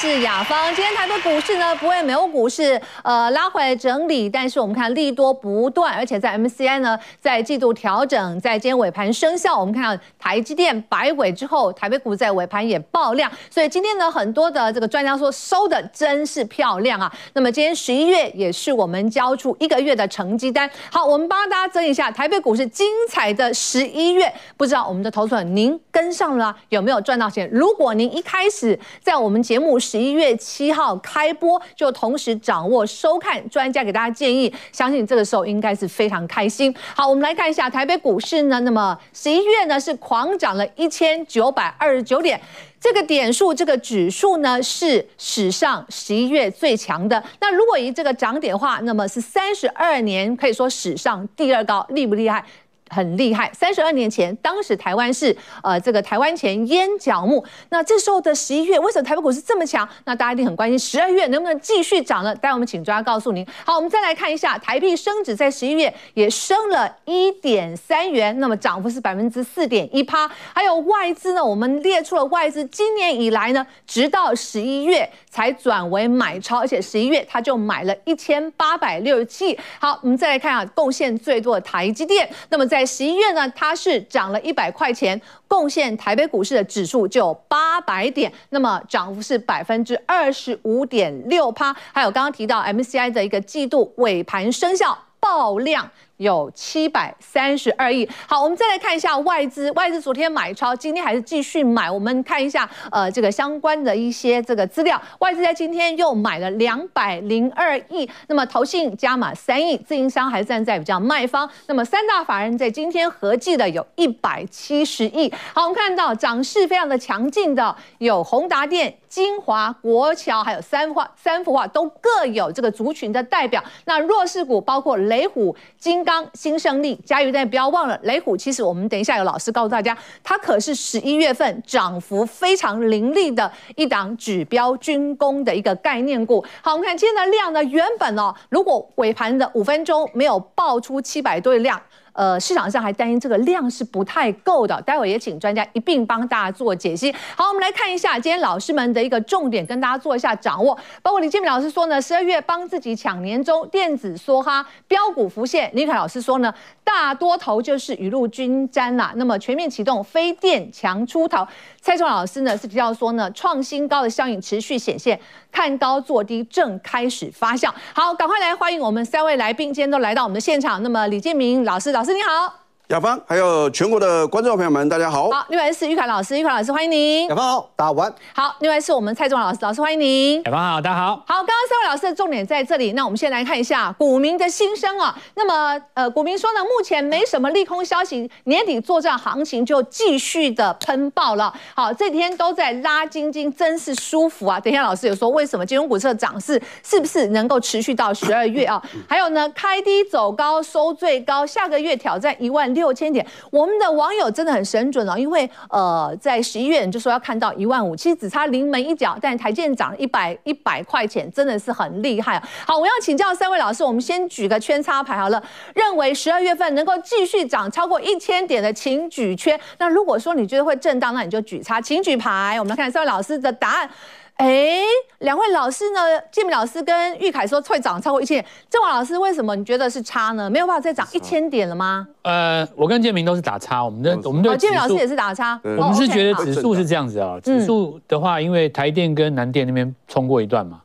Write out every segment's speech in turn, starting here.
是雅芳。今天台北股市呢，不会没有股市呃拉回来整理，但是我们看利多不断，而且在 MCI 呢在季度调整，在今天尾盘生效，我们看到台积电摆尾之后，台北股在尾盘也爆量，所以今天呢很多的这个专家说收的真是漂亮啊。那么今天十一月也是我们交出一个月的成绩单。好，我们帮大家整理一下台北股市精彩的十一月，不知道我们的投资人您跟上了有没有赚到钱？如果您一开始在我们节目十一月七号开播，就同时掌握收看专家给大家建议，相信这个时候应该是非常开心。好，我们来看一下台北股市呢，那么十一月呢是狂涨了一千九百二十九点，这个点数这个指数呢是史上十一月最强的。那如果以这个涨点的话，那么是三十二年可以说史上第二高，厉不厉害？很厉害，三十二年前，当时台湾是呃这个台湾前烟角木。那这时候的十一月，为什么台北股市这么强？那大家一定很关心，十二月能不能继续涨呢？待会我们请专家告诉您。好，我们再来看一下台币升值，在十一月也升了一点三元，那么涨幅是百分之四点一趴。还有外资呢，我们列出了外资今年以来呢，直到十一月才转为买超，而且十一月他就买了一千八百六十七。好，我们再来看啊，贡献最多的台积电，那么在十一月呢，它是涨了一百块钱，贡献台北股市的指数就八百点，那么涨幅是百分之二十五点六趴。还有刚刚提到 MCI 的一个季度尾盘生效爆量。有七百三十二亿。好，我们再来看一下外资，外资昨天买超，今天还是继续买。我们看一下，呃，这个相关的一些这个资料，外资在今天又买了两百零二亿。那么投信加码三亿，自营商还站在比较卖方。那么三大法人在今天合计的有一百七十亿。好，我们看到涨势非常的强劲的有宏达电、金华、国桥，还有三化、三幅化都各有这个族群的代表。那弱势股包括雷虎、金。刚新胜利、嘉裕，但不要忘了雷虎。其实我们等一下有老师告诉大家，它可是十一月份涨幅非常凌厉的一档指标军工的一个概念股。好，我们看今天的量呢，原本哦，如果尾盘的五分钟没有爆出七百多的量。呃，市场上还担心这个量是不太够的，待会也请专家一并帮大家做解析。好，我们来看一下今天老师们的一个重点，跟大家做一下掌握。包括李建明老师说呢，十二月帮自己抢年终，电子梭哈标股浮现。李凯老师说呢，大多头就是雨露均沾啦。那么全面启动非电强出逃。蔡崇老师呢是提到说呢，创新高的效应持续显现，看高做低正开始发酵。好，赶快来欢迎我们三位来宾，今天都来到我们的现场。那么李建明老师，老师。你好。雅芳，还有全国的观众朋友们，大家好。好，另外是玉凯老师，玉凯老师欢迎您。雅芳好，大家晚。好，另外是我们蔡总老师，老师欢迎您。雅芳好，大家好。好，刚刚三位老师的重点在这里，那我们先来看一下股民的心声啊。那么，呃，股民说呢，目前没什么利空消息，年底作战行情就继续的喷爆了。好，这几天都在拉金金，真是舒服啊。等一下，老师有说为什么金融股市的涨势是不是能够持续到十二月啊？还有呢，开低走高收最高，下个月挑战一万六千点。我们的网友真的很神准哦，因为呃，在十一月就说要看到一万五，其实只差临门一脚，但台建涨了一百一百块钱，真的是很厉害。好，我要请教三位老师，我们先举个圈插牌好了，认为十二月份能够继续涨超过一千点的，请举圈。那如果说你觉得会震荡，那你就举叉，请举牌。我们来看三位老师的答案。哎，两位老师呢？建明老师跟玉凯说会涨超过一千点，正华老师为什么你觉得是差呢？没有办法再涨一千点了吗？呃，我跟建明都是打差，我们的我们对建明老师也是打差，我们是觉得指数是这样子啊、哦。指数的话，因为台电跟南电那边冲过一段嘛，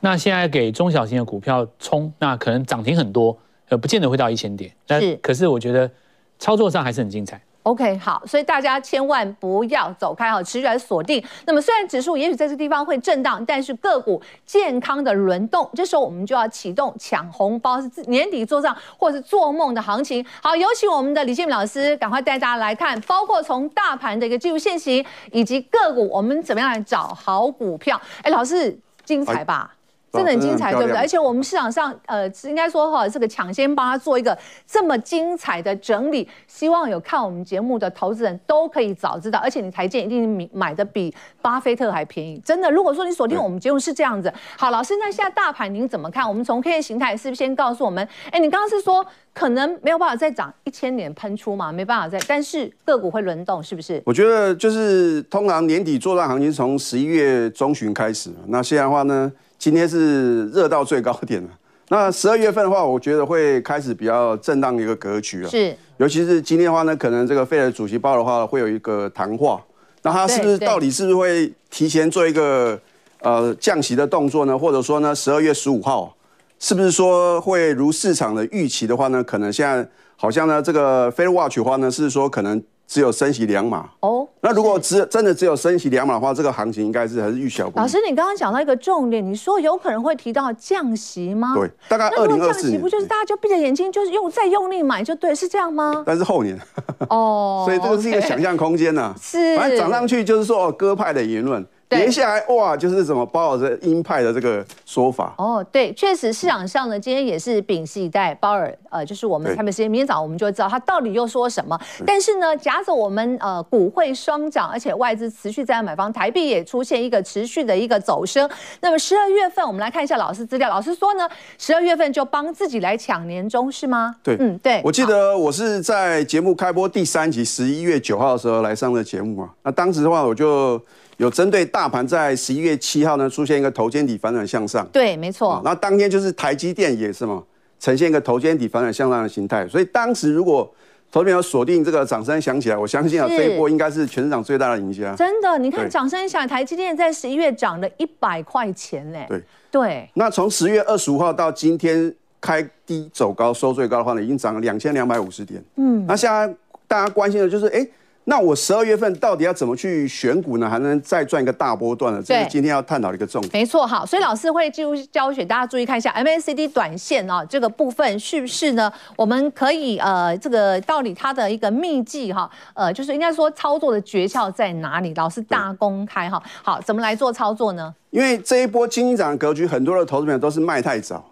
那现在给中小型的股票冲，那可能涨停很多，呃，不见得会到一千点。但是，可是我觉得操作上还是很精彩。OK，好，所以大家千万不要走开哈，持续来锁定。那么虽然指数也许在这地方会震荡，但是个股健康的轮动，这时候我们就要启动抢红包，是年底做账或是做梦的行情。好，有请我们的李建明老师，赶快带大家来看，包括从大盘的一个技术线型，以及个股，我们怎么样来找好股票？哎，老师精彩吧？真的很精彩，对不对？而且我们市场上，呃，应该说哈，这个抢先帮他做一个这么精彩的整理，希望有看我们节目的投资人都可以早知道。而且你台建一定买的比巴菲特还便宜，真的。如果说你锁定我们节目是这样子，好，老师，那现在大盘您怎么看？我们从 K 线形态是不是先告诉我们？哎，你刚刚是说可能没有办法再涨一千点喷出嘛？没办法再，但是个股会轮动，是不是？我觉得就是通常年底作战行情从十一月中旬开始，那现在的话呢？今天是热到最高点了，那十二月份的话，我觉得会开始比较震荡的一个格局了。是，尤其是今天的话呢，可能这个费尔主席鲍的话会有一个谈话，那他是不是到底是不是会提前做一个呃降息的动作呢？或者说呢，十二月十五号是不是说会如市场的预期的话呢？可能现在好像呢，这个 Fed Watch 的话呢，是说可能。只有升息两码哦，那如果只真的只有升息两码的话，这个行情应该是还是预小不。老师，你刚刚讲到一个重点，你说有可能会提到降息吗？对，大概二零二四年不就是大家就闭着眼睛，就是用再用力买就对，是这样吗？但是后年哦，所以这个是一个想象空间呐、啊。是，反正涨上去就是说哦鸽派的言论。接下来哇，就是怎么包尔这鹰派的这个说法哦，对，确实市场上呢，今天也是屏息以待鲍尔，呃，就是我们台北时间明天早上我们就会知道他到底又说什么。但是呢，夹着我们呃股汇双涨，而且外资持续在买方，台币也出现一个持续的一个走升。那么十二月份我们来看一下老师资料，老师说呢，十二月份就帮自己来抢年终是吗？对，嗯，对。我记得我是在节目开播第三集十一月九号的时候来上的节目啊，那当时的话我就。有针对大盘在十一月七号呢出现一个头肩底反转向上，对，没错。那当天就是台积电也是嘛，呈现一个头肩底反转向上的形态。所以当时如果投资朋友锁定这个掌声响起来，我相信啊这一波应该是全市场最大的赢家。真的，你看掌声响，台积电在十一月涨了一百块钱呢。对对。那从十月二十五号到今天开低走高收最高的话呢，已经涨了两千两百五十点。嗯。那现在大家关心的就是哎。那我十二月份到底要怎么去选股呢？还能再赚一个大波段呢？这是今天要探讨的一个重点。没错，好，所以老师会进入教学，大家注意看一下 MACD 短线啊，这个部分是不是呢？我们可以呃，这个到底它的一个秘技哈，呃，就是应该说操作的诀窍在哪里？老师大公开哈，好，怎么来做操作呢？因为这一波惊涨的格局，很多的投资朋友都是卖太早。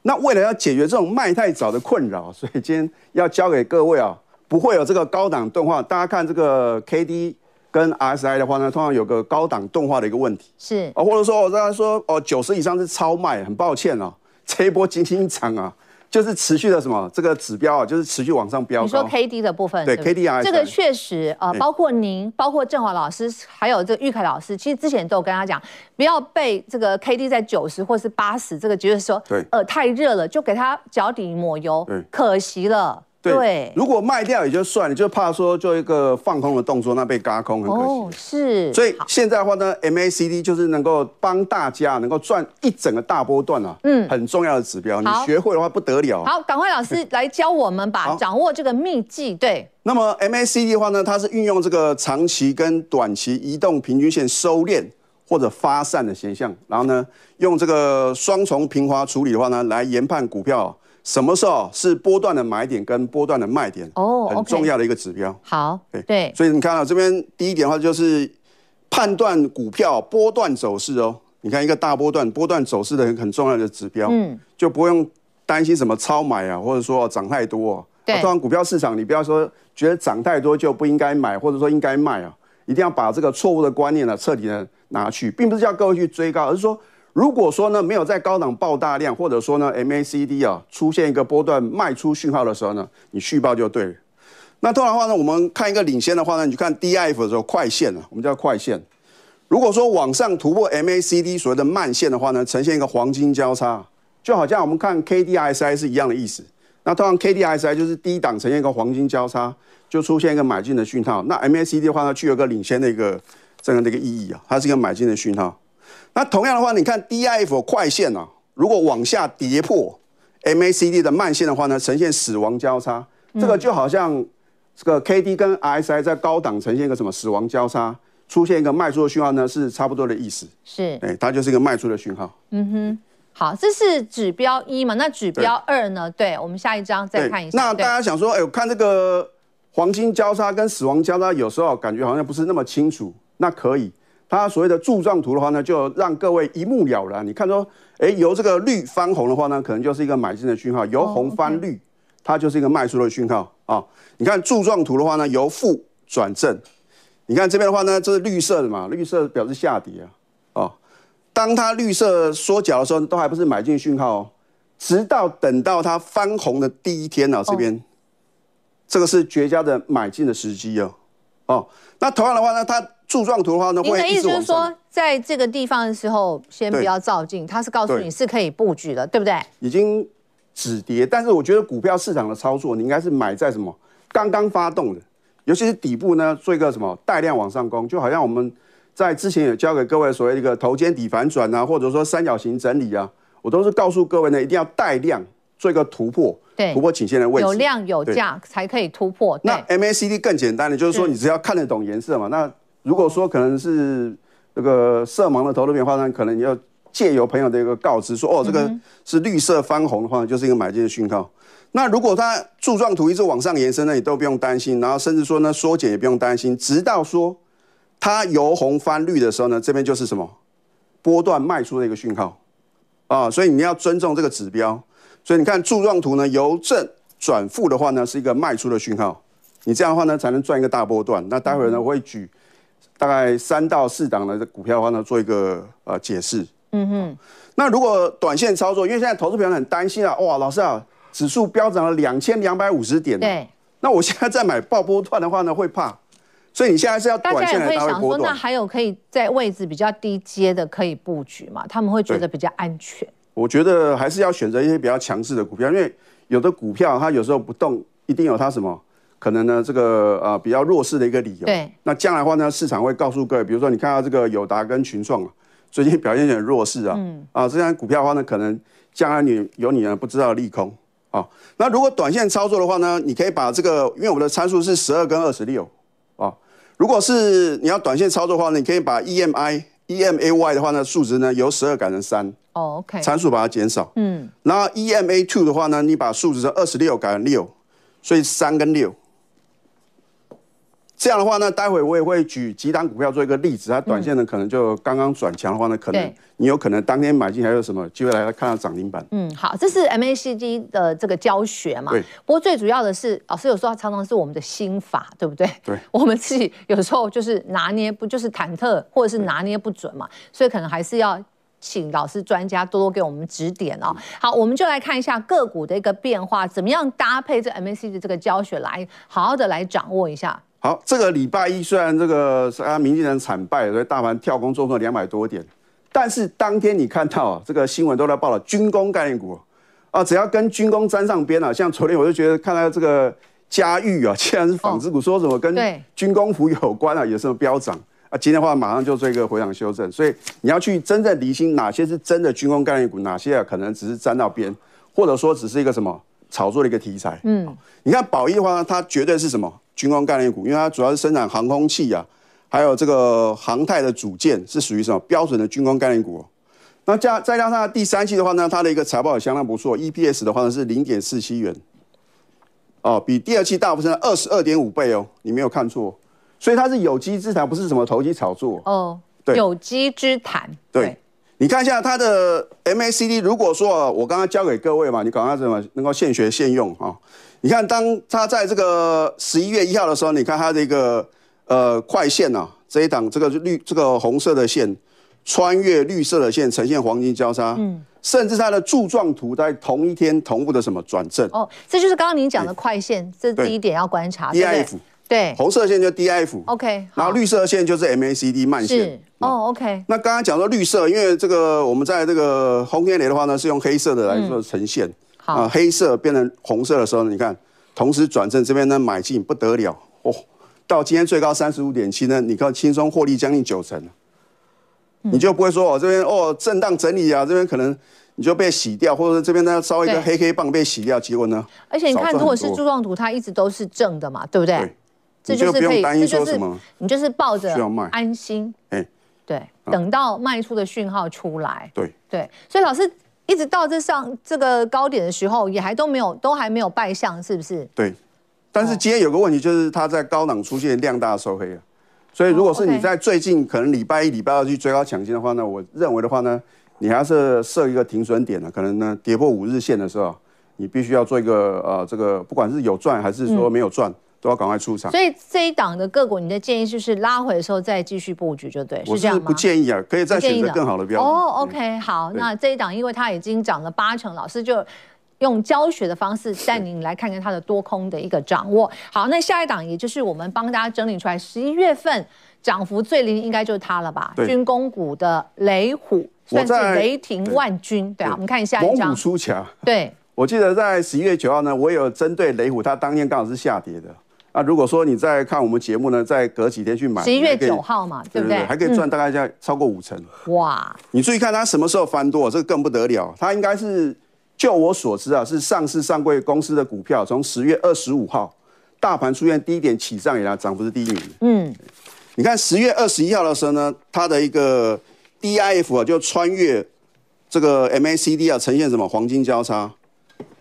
那为了要解决这种卖太早的困扰，所以今天要教给各位啊。不会有这个高档钝化，大家看这个 K D 跟 R S I 的话呢，通常有个高档钝化的一个问题，是。啊，或者说我刚才说哦，九十以上是超卖，很抱歉哦，这一波惊惊涨啊，就是持续的什么这个指标啊，就是持续往上飙。你说 K D 的部分，对 K D I 这个确实呃，包括您，包括郑华老师，还有这个玉凯老师，其实之前都有跟他讲，不要被这个 K D 在九十或是八十，这个觉得说对。呃太热了，就给他脚底抹油，对，可惜了。对，对，如果卖掉也就算了，就怕说做一个放空的动作，那被嘎空很可惜。哦，是。所以现在的话呢，MACD 就是能够帮大家能够赚一整个大波段啊，嗯，很重要的指标。你学会的话不得了。好，赶快老师来教我们吧，掌握这个秘技。对。那么 MACD 的话呢，它是运用这个长期跟短期移动平均线收敛或者发散的现象，然后呢，用这个双重平滑处理的话呢，来研判股票。什么时候是波段的买点跟波段的卖点？哦，很重要的一个指标。好，对，所以你看到这边第一点的话，就是判断股票波段走势哦。你看一个大波段，波段走势的很很重要的指标，嗯，就不用担心什么超买啊，或者说涨太多。对，通常股票市场，你不要说觉得涨太多就不应该买，或者说应该卖啊，一定要把这个错误的观念呢彻底的拿去，并不是叫各位去追高，而是说。如果说呢，没有在高档爆大量，或者说呢 MACD 啊出现一个波段卖出讯号的时候呢，你续报就对了。那通常的话呢，我们看一个领先的话呢，你去看 DIF 的时候，快线啊，我们叫快线。如果说往上突破 MACD 所谓的慢线的话呢，呈现一个黄金交叉，就好像我们看 KDRSI 是一样的意思。那通常 KDRSI 就是低档呈现一个黄金交叉，就出现一个买进的讯号。那 MACD 的话呢，具有一个领先的一个这样的一个意义啊，它是一个买进的讯号。那同样的话，你看 DIF 快线啊，如果往下跌破 MACD 的慢线的话呢，呈现死亡交叉，这个就好像这个 KD 跟 RSI 在高档呈现一个什么死亡交叉，出现一个卖出的讯号呢，是差不多的意思。是，哎，它就是一个卖出的讯号。嗯哼，好，这是指标一嘛？那指标二呢？对，对，我们下一张再看一下。那大家想说，哎，我看这个黄金交叉跟死亡交叉，有时候感觉好像不是那么清楚。那可以。它所谓的柱状图的话呢，就让各位一目了然。你看说，哎，由这个绿翻红的话呢，可能就是一个买进的讯号；由红翻绿，它就是一个卖出的讯号啊。你看柱状图的话呢，由负转正。你看这边的话呢，这是绿色的嘛，绿色表示下跌啊。哦，当它绿色缩脚的时候，都还不是买进讯号哦。直到等到它翻红的第一天呢，这边，这个是绝佳的买进的时机哦。哦，那同样的话呢，它柱状图的话呢，会意思就是说，在这个地方的时候，先不要照进，它是告诉你是可以布局的，对不对？已经止跌，但是我觉得股票市场的操作，你应该是买在什么？刚刚发动的，尤其是底部呢，做一个什么带量往上攻，就好像我们在之前也教给各位所谓一个头肩底反转啊，或者说三角形整理啊，我都是告诉各位呢，一定要带量做一个突破。对，突破颈线的位置，有量有价才可以突破。那 MACD 更简单的，就是说你只要看得懂颜色嘛。那如果说可能是那个色盲的投资者的话呢，可能你要借由朋友的一个告知说，哦，这个是绿色翻红的话，就是一个买进的讯号。那如果它柱状图一直往上延伸呢，你都不用担心。然后甚至说呢，缩减也不用担心，直到说它由红翻绿的时候呢，这边就是什么波段卖出的一个讯号啊。所以你要尊重这个指标。所以你看柱状图呢，由正转负的话呢，是一个卖出的讯号。你这样的话呢，才能赚一个大波段。那待会儿呢，我会举大概三到四档的股票的话呢，做一个呃解释。嗯哼。那如果短线操作，因为现在投资朋友很担心啊，哇，老师啊，指数飙涨了两千两百五十点。对。那我现在在买爆波段的话呢，会怕。所以你现在是要短线来搭配波段。那还有可以在位置比较低阶的可以布局嘛？他们会觉得比较安全。我觉得还是要选择一些比较强势的股票，因为有的股票它有时候不动，一定有它什么可能呢？这个呃比较弱势的一个理由。对。那将来的话呢，市场会告诉各位，比如说你看到这个友达跟群创啊，最近表现有点弱势啊。嗯。啊，这样股票的话呢，可能将来你有你呢不知道的利空啊。那如果短线操作的话呢，你可以把这个，因为我们的参数是十二跟二十六啊。如果是你要短线操作的话呢，你可以把 EMI。E M A Y 的话呢，数值呢由十二改成三。哦，OK。参数把它减少。嗯。然后 E M A two 的话呢，你把数值从二十六改成六，所以三跟六。这样的话呢，待会我也会举几档股票做一个例子，它短线呢可能就刚刚转强的话呢，可能你有可能当天买进，还有什么机会来看到涨停板？嗯，好，这是 MACD 的这个教学嘛。对。不过最主要的是，老师有时候常常是我们的心法，对不对？对。我们自己有时候就是拿捏不就是忐忑，或者是拿捏不准嘛，所以可能还是要请老师专家多多给我们指点哦。好，我们就来看一下个股的一个变化，怎么样搭配这 MACD 这个教学来好好的来掌握一下。好，这个礼拜一虽然这个啊，民进党惨败，所以大盘跳空重挫两百多点，但是当天你看到啊，这个新闻都在报了军工概念股啊，只要跟军工沾上边了，像昨天我就觉得看到这个嘉裕啊，既然是纺织股，说什么跟军工服有关啊，有什么飙涨？啊，今天的话马上就做一个回档修正，所以你要去真正厘清哪些是真的军工概念股，哪些啊可能只是沾到边，或者说只是一个什么炒作的一个题材。嗯，你看宝一的话呢，它绝对是什么？军工概念股，因为它主要是生产航空器啊，还有这个航太的组件，是属于什么标准的军工概念股。那加再加上第三期的话呢，它的一个财报也相当不错，EPS 的话呢是零点四七元，哦，比第二期大幅增长二十二点五倍哦，你没有看错，所以它是有机之谈，不是什么投机炒作哦。对，有机之谈。对，你看一下它的 MACD，如果说我刚刚教给各位嘛，你赶快怎么能够现学现用啊？你看，当它在这个十一月一号的时候，你看它的一个呃快线啊，这一档这个绿这个红色的线穿越绿色的线，呈现黄金交叉，嗯，甚至它的柱状图在同一天同步的什么转正。哦，这就是刚刚您讲的快线，这第一点要观察 F 对，红色线就 D F。OK，然后绿色线就是 M A C D 慢线，哦，OK，那刚刚讲到绿色，因为这个我们在这个轰天雷的话呢，是用黑色的来做呈现。啊，黑色变成红色的时候呢，你看，同时转正这边呢买进不得了。哦，到今天最高三十五点七呢，你看轻松获利将近九成，嗯、你就不会说哦这边哦震荡整理啊，这边可能你就被洗掉，或者这边呢稍微一个黑黑棒被洗掉，结果呢？而且你看，如果是柱状图，它一直都是正的嘛，对不对？对，这就是可以，这就不用担心说什么，你就是抱着安心，哎，对，啊、等到卖出的讯号出来，对对，所以老师。一直到这上这个高点的时候，也还都没有，都还没有败相，是不是？对。但是今天有个问题，就是它在高档出现量大收黑了。所以如果是你在最近可能礼拜一、礼拜二去追高抢进的话呢，我认为的话呢，你还是设一个停损点的，可能呢跌破五日线的时候，你必须要做一个呃这个不管是有赚还是说没有赚。嗯都要赶快出场，所以这一档的个股，你的建议就是拉回的时候再继续布局，就对，是这样吗？我是不建议啊，可以再选择更好的标的。哦，OK，好，那这一档因为它已经涨了八成，老师就用教学的方式带您来看看它的多空的一个掌握。好，那下一档也就是我们帮大家整理出来十一月份涨幅最厉害，应该就是它了吧？军工股的雷虎，算是雷霆万军，对啊，我们看一下一张。猛虎出墙。对，我记得在十一月九号呢，我有针对雷虎，它当天刚好是下跌的。那如果说你在看我们节目呢，再隔几天去买，十一月九号嘛，对不对？还可以赚大概在超过五成。哇！你注意看它什么时候翻多，这个更不得了。它应该是，就我所知啊，是上市上柜公司的股票，从十月二十五号大盘出现低点起涨以来，涨幅是第一名。嗯，你看十月二十一号的时候呢，它的一个 DIF 啊，就穿越这个 MACD 啊，呈现什么黄金交叉。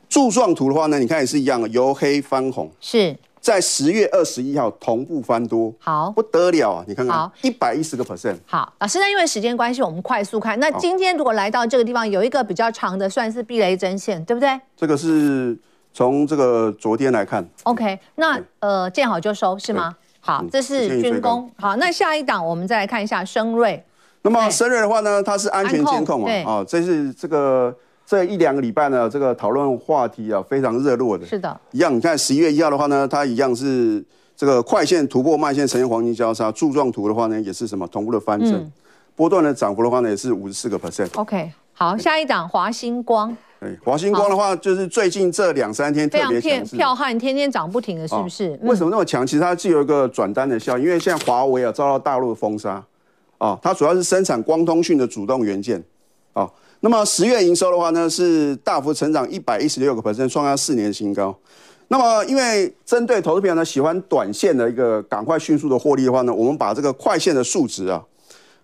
柱状图的话呢，你看也是一样的，由黑翻红。是。在十月二十一号同步翻多，好不得了啊！你看看，一百一十个 percent。好，老师，那因为时间关系，我们快速看。那今天如果来到这个地方，有一个比较长的，算是避雷针线，对不对？这个是从这个昨天来看。OK，那呃见好就收是吗？好，这是军工。好，那下一档我们再来看一下升瑞。那么升瑞的话呢，它是安全监控啊，啊，这是这个。这一两个礼拜呢，这个讨论话题啊非常热络的。是的，一样。你看十一月一号的话呢，它一样是这个快线突破慢线呈现黄金交叉，柱状图的话呢也是什么同步的翻正，嗯、波段的涨幅的话呢也是五十四个 percent。OK，好，下一档华星光。对，华星光的话就是最近这两三天特别强势，彪悍，天天涨不停的是不是？为什么那么强？其实它具有一个转单的效应，因为现在华为啊遭到大陆的封杀啊，它主要是生产光通讯的主动元件啊。那么十月营收的话呢，是大幅成长一百一十六个 percent，创下四年新高。那么因为针对投资朋友呢喜欢短线的一个赶快迅速的获利的话呢，我们把这个快线的数值啊，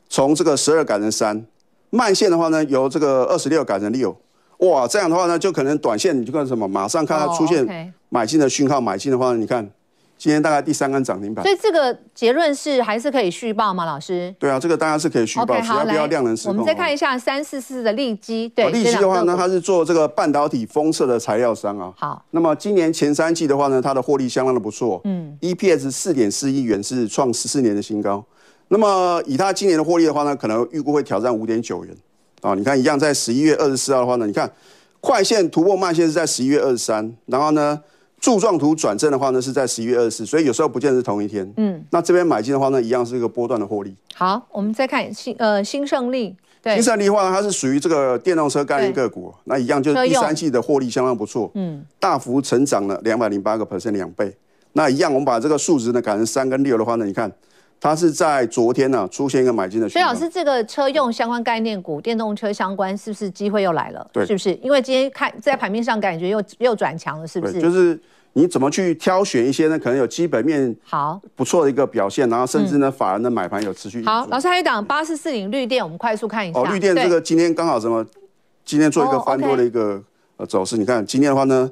从这个十二改成三，慢线的话呢由这个二十六改成六。哇，这样的话呢就可能短线你就看什么，马上看它出现买进的讯号，买进的话呢，你看。今天大概第三根涨停板，所以这个结论是还是可以续报吗？老师？对啊，这个当然是可以续抱，只要不要量能失控。我们再看一下三四四的利基，对，利基的话呢，它是做这个半导体封测的材料商啊。好，那么今年前三季的话呢，它的获利相当的不错，嗯，EPS 四点四亿元是创十四年的新高。那么以它今年的获利的话呢，可能预估会挑战五点九元啊。你看一样，在十一月二十四号的话呢，你看快线突破慢线是在十一月二十三，然后呢？柱状图转正的话呢，是在十一月二十四，所以有时候不见得是同一天。嗯，那这边买进的话呢，一样是一个波段的获利。好，我们再看新呃新胜利，对，新胜利的话呢，它是属于这个电动车概念个股，那一样就是第三季的获利相当不错，嗯，大幅成长了两百零八个 percent 两倍。那一样，我们把这个数值呢改成三跟六的话呢，你看。它是在昨天呢、啊、出现一个买进的，所以老师，这个车用相关概念股、电动车相关是不是机会又来了？对，是不是？因为今天看在盘面上感觉又又转强了，是不是？就是你怎么去挑选一些呢？可能有基本面好不错的一个表现，然后甚至呢、嗯、法人的买盘有持续。好，老师还有一档八四四零绿电，我们快速看一下。哦，绿电这个今天刚好什么？今天做一个翻多的一个呃走势，你看今天的话呢。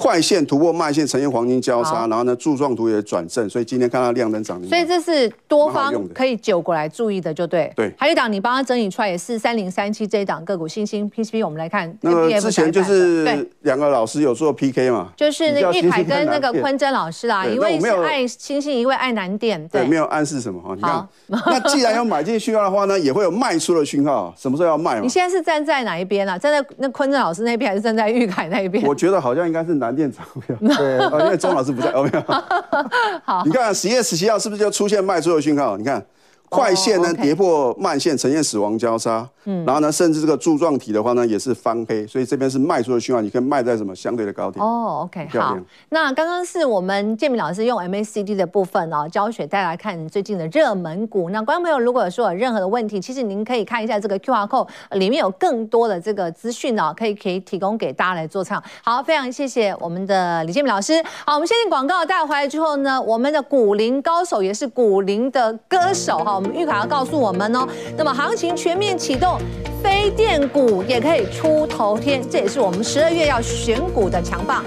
快线突破慢线，呈现黄金交叉，然后呢柱状图也转正，所以今天看到亮灯涨停。所以这是多方可以久过来注意的，就对。对。还有一档你帮他整理出来也是三零三七这一档个股，新星 PCB，我们来看。那个之前就是两个老师有做 PK 嘛，就是那玉凯跟那个坤真老师啊，一位是爱星星，一位爱南电。对，没有暗示什么哈。你看，那既然要买进讯号的话呢，也会有卖出的讯号，什么时候要卖？你现在是站在哪一边啊？站在那坤真老师那边，还是站在玉凯那一边？我觉得好像应该是南电涨票。对，因为钟老师不在，有没有？好，你看十月十七号是不是就出现卖出的讯号？你看。快线呢跌破慢线，呈现死亡交叉。嗯，然后呢，甚至这个柱状体的话呢，也是翻黑，所以这边是卖出的讯号，你可以卖在什么相对的高点。哦，OK，好。那刚刚是我们建明老师用 MACD 的部分哦，教学带来看最近的热门股。那观众朋友如果说有任何的问题，其实您可以看一下这个 QR code 里面有更多的这个资讯哦，可以可以提供给大家来做参考。好，非常谢谢我们的李建明老师。好，我们先进广告，带回来之后呢，我们的古灵高手也是古灵的歌手哈。我们玉凯要告诉我们哦，那么行情全面启动，非电股也可以出头天，这也是我们十二月要选股的强棒。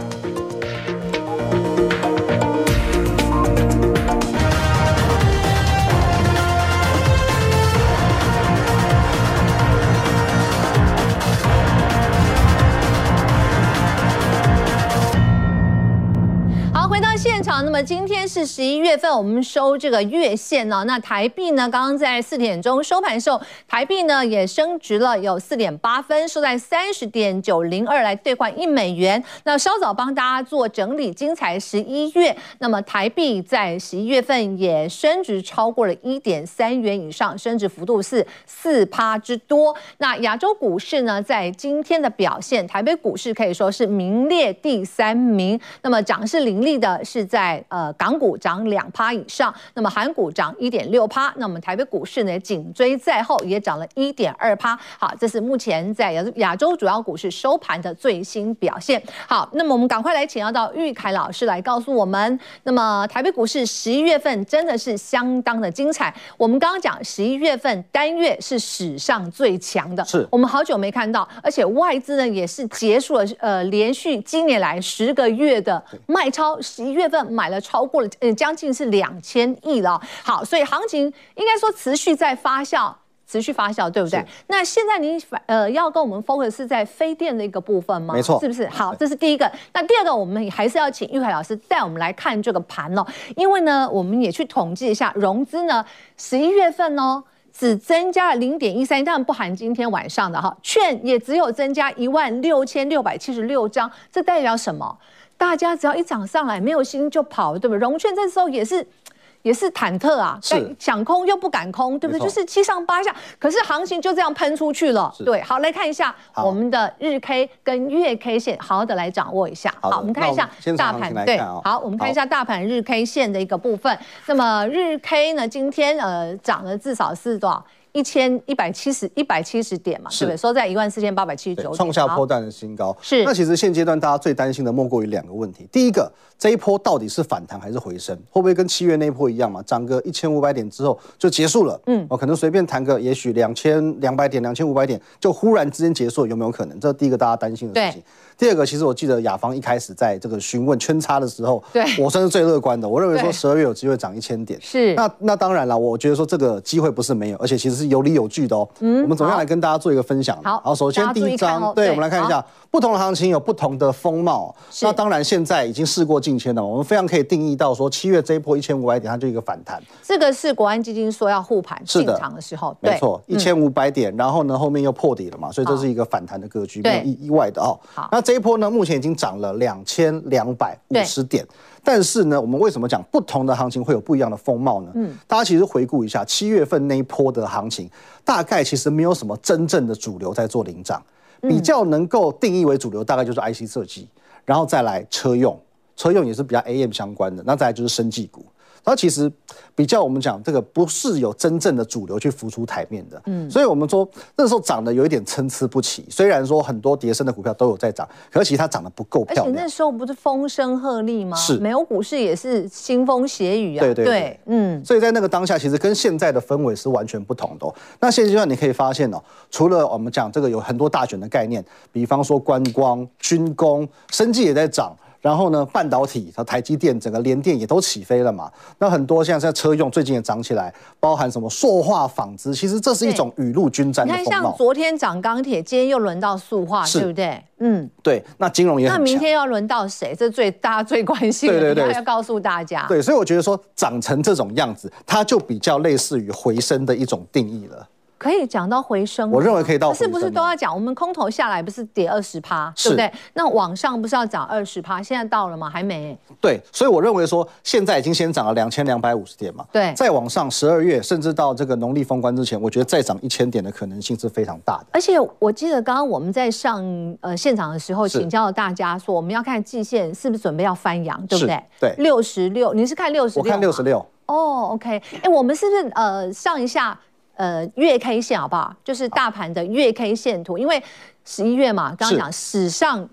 那么今天是十一月份，我们收这个月线呢。那台币呢，刚刚在四点钟收盘时候，台币呢也升值了有四点八分，收在三十点九零二来兑换一美元。那稍早帮大家做整理，精彩十一月。那么台币在十一月份也升值超过了一点三元以上，升值幅度是四趴之多。那亚洲股市呢，在今天的表现，台北股市可以说是名列第三名。那么涨势凌厉的是在呃港股涨两趴以上，那么韩股涨一点六趴，那么台北股市呢紧追在后，也涨了一点二趴。好，这是目前在亚亚洲主要股市收盘的最新表现。好，那么我们赶快来请教到玉凯老师来告诉我们，那么台北股市十一月份真的是相当的精彩。我们刚刚讲十一月份单月是史上最强的，是我们好久没看到，而且外资呢也是结束了呃连续今年来十个月的卖超，十一月份买了超过了呃将近是两千亿了。好，所以行情应该说持续在发酵。持续发酵，对不对？那现在您呃要跟我们 focus 是在非电的一个部分吗？没错，是不是？好，这是第一个。那第二个，我们还是要请玉海老师带我们来看这个盘哦，因为呢，我们也去统计一下融资呢，十一月份哦只增加了零点一三，当然不含今天晚上的哈，券也只有增加一万六千六百七十六张，这代表什么？大家只要一涨上来，没有心就跑，对不对？融券这时候也是。也是忐忑啊，想空又不敢空，对不对？就是七上八下，可是行情就这样喷出去了。对，好，来看一下我们的日 K 跟月 K 线，好好的来掌握一下。好，我们看一下大盘，对，好，我们看一下大盘日 K 线的一个部分。那么日 K 呢，今天呃涨了至少是多少？一千一百七十一百七十点嘛，是不是？收在一万四千八百七十九，创下波段的新高。是。那其实现阶段大家最担心的莫过于两个问题。第一个，这一波到底是反弹还是回升？会不会跟七月那一波一样嘛？涨个一千五百点之后就结束了？嗯，哦，可能随便谈个也许两千两百点、两千五百点就忽然之间结束，有没有可能？这是第一个大家担心的事情。第二个，其实我记得雅芳一开始在这个询问圈差的时候，对，我算是最乐观的。我认为说十二月有机会涨一千点。是。那那当然了，我觉得说这个机会不是没有，而且其实是有理有据的哦。嗯。我们怎么样来跟大家做一个分享？好。好，首先第一张，对，我们来看一下不同的行情有不同的风貌。那当然现在已经事过境迁了，我们非常可以定义到说七月这一波一千五百点，它就一个反弹。这个是国安基金说要护盘进场的时候，没错，一千五百点，然后呢后面又破底了嘛，所以这是一个反弹的格局，没有意意外的哦。好。那这一波呢，目前已经。涨了两千两百五十点，但是呢，我们为什么讲不同的行情会有不一样的风貌呢？嗯，大家其实回顾一下七月份那一波的行情，大概其实没有什么真正的主流在做领涨，比较能够定义为主流，大概就是 IC 设计，然后再来车用，车用也是比较 AM 相关的，那再来就是生技股。然后其实比较我们讲这个不是有真正的主流去浮出台面的，嗯，所以我们说那时候涨得有一点参差不齐。虽然说很多跌升的股票都有在涨，可是其实它涨得不够漂亮。而且那时候不是风声鹤唳吗？是，美国股市也是腥风血雨啊。对对对，嗯。所以在那个当下，其实跟现在的氛围是完全不同的哦。那现阶段你可以发现哦，除了我们讲这个有很多大选的概念，比方说观光、军工、生技也在涨。然后呢，半导体和台积电整个联电也都起飞了嘛。那很多现在在车用最近也涨起来，包含什么塑化、纺织，其实这是一种雨露均沾的风貌。你看，像昨天涨钢铁，今天又轮到塑化，对不对？嗯，对。那金融也很。那明天要轮到谁？这最大家最关心的，对对对，要告诉大家。对，所以我觉得说涨成这种样子，它就比较类似于回升的一种定义了。可以讲到回升，我认为可以到回升。是不是都要讲？我们空头下来不是跌二十趴，对不对？那往上不是要涨二十趴？现在到了吗？还没。对，所以我认为说现在已经先涨了两千两百五十点嘛。对，再往上十二月，甚至到这个农历封关之前，我觉得再涨一千点的可能性是非常大的。而且我记得刚刚我们在上呃现场的时候，请教了大家说，我们要看季线是不是准备要翻阳，对不对？对，六十六，你是看六十六？我看六十六。哦，OK，哎，我们是不是呃上一下？呃，月 K 线好不好？就是大盘的月 K 线图，因为十一月嘛，刚刚讲史上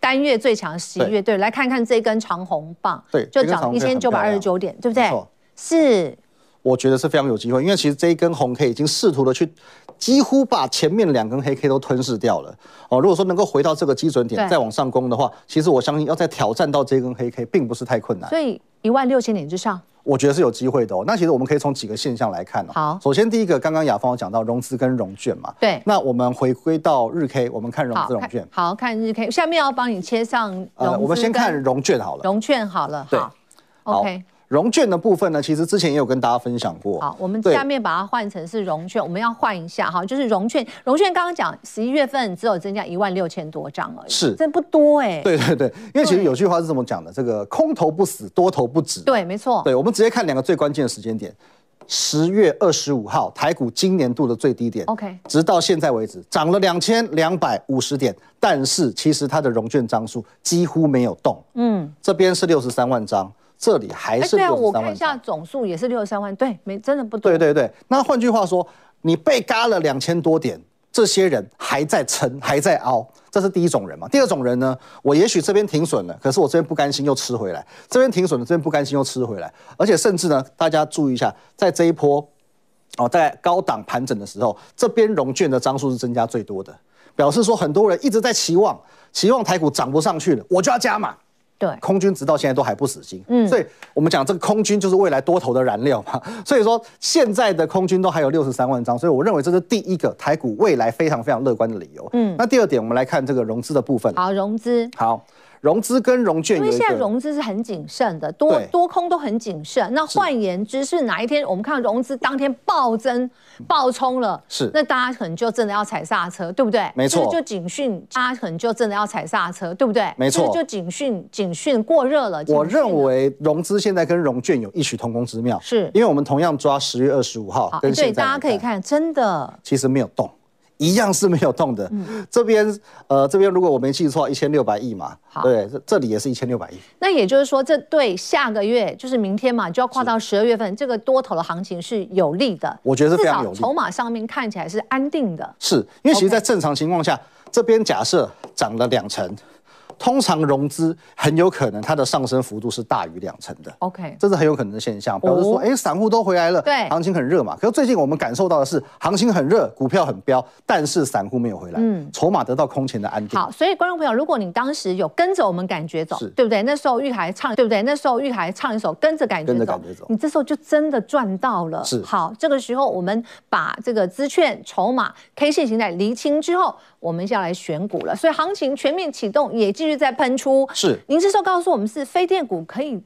单月最强十一月，对，来看看这根长红棒，对，就涨一千九百二十九点，对不对？是，我觉得是非常有机会，因为其实这一根红 K 已经试图的去几乎把前面两根黑 K 都吞噬掉了哦。如果说能够回到这个基准点再往上攻的话，其实我相信要再挑战到这根黑 K 并不是太困难。所以一万六千点之上。我觉得是有机会的哦。那其实我们可以从几个现象来看哦。好，首先第一个，刚刚雅芳有讲到融资跟融券嘛。对。那我们回归到日 K，我们看融资融券。好，看日 K，下面要帮你切上。呃，我们先看融券好了。融券好了。对。OK。融券的部分呢，其实之前也有跟大家分享过。好，我们下面把它换成是融券，我们要换一下哈，就是融券。融券刚刚讲十一月份只有增加一万六千多张而已，是，这不多哎。对对对，因为其实有句话是这么讲的，这个空头不死，多头不止。对，没错。对，我们直接看两个最关键的时间点，十月二十五号台股今年度的最低点，OK，直到现在为止涨了两千两百五十点，但是其实它的融券张数几乎没有动。嗯，这边是六十三万张。这里还是六十三万。对啊，我看一下总数也是六十三万，对，没真的不多。对对对，那换句话说，你被嘎了两千多点，这些人还在撑，还在凹，这是第一种人嘛。第二种人呢，我也许这边停损了，可是我这边不甘心又吃回来，这边停损了，这边不甘心又吃回来，而且甚至呢，大家注意一下，在这一波哦，在高档盘整的时候，这边融券的张数是增加最多的，表示说很多人一直在期望，期望台股涨不上去了，我就要加码。对，空军直到现在都还不死心，嗯，所以我们讲这个空军就是未来多头的燃料嘛，所以说现在的空军都还有六十三万张，所以我认为这是第一个台股未来非常非常乐观的理由，嗯，那第二点我们来看这个融资的部分，好，融资，好。融资跟融券，因为现在融资是很谨慎的，多多空都很谨慎。那换言之，是哪一天我们看融资当天暴增、暴冲了，是那大家可能就真的要踩刹车，对不对？没错，就警讯，大家可能就真的要踩刹车，对不对？没错，就警讯，警讯过热了。我认为融资现在跟融券有异曲同工之妙，是因为我们同样抓十月二十五号，跟对，大家可以看，真的其实没有动。一样是没有动的。嗯、这边呃，这边如果我没记错，一千六百亿嘛，好对，这这里也是一千六百亿。那也就是说，这对下个月就是明天嘛，就要跨到十二月份，这个多头的行情是有利的。我觉得是非常有利。筹码上面看起来是安定的。是因为其实，在正常情况下.这边假设涨了两成。通常融资很有可能它的上升幅度是大于两成的，OK，这是很有可能的现象，表示说，哎，散户都回来了，对，行情很热嘛。可是最近我们感受到的是，行情很热，股票很飙，但是散户没有回来，嗯，筹码得到空前的安定。好，所以观众朋友，如果你当时有跟着我们感觉走，是对不对？那时候玉海唱，对不对？那时候玉海唱一首跟着感觉走，跟着感觉走，你这时候就真的赚到了。是，好，这个时候我们把这个资券、筹码、K 线形态厘清之后，我们就要来选股了。所以行情全面启动，也继续在喷出。是，您这时候告诉我们是非电股可以